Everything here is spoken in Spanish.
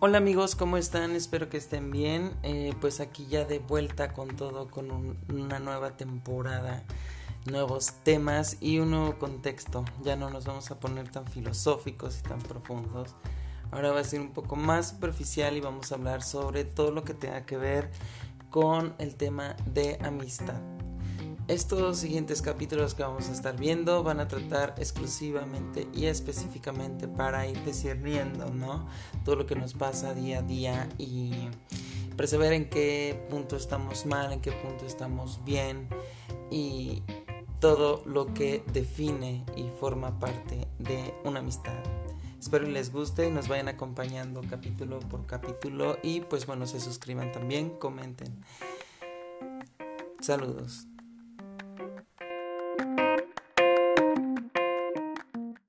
Hola amigos, ¿cómo están? Espero que estén bien. Eh, pues aquí ya de vuelta con todo, con una nueva temporada, nuevos temas y un nuevo contexto. Ya no nos vamos a poner tan filosóficos y tan profundos. Ahora va a ser un poco más superficial y vamos a hablar sobre todo lo que tenga que ver con el tema de amistad. Estos siguientes capítulos que vamos a estar viendo van a tratar exclusivamente y específicamente para ir discerniendo, ¿no? Todo lo que nos pasa día a día y perceber en qué punto estamos mal, en qué punto estamos bien y todo lo que define y forma parte de una amistad. Espero les guste nos vayan acompañando capítulo por capítulo y pues bueno, se suscriban también, comenten. Saludos.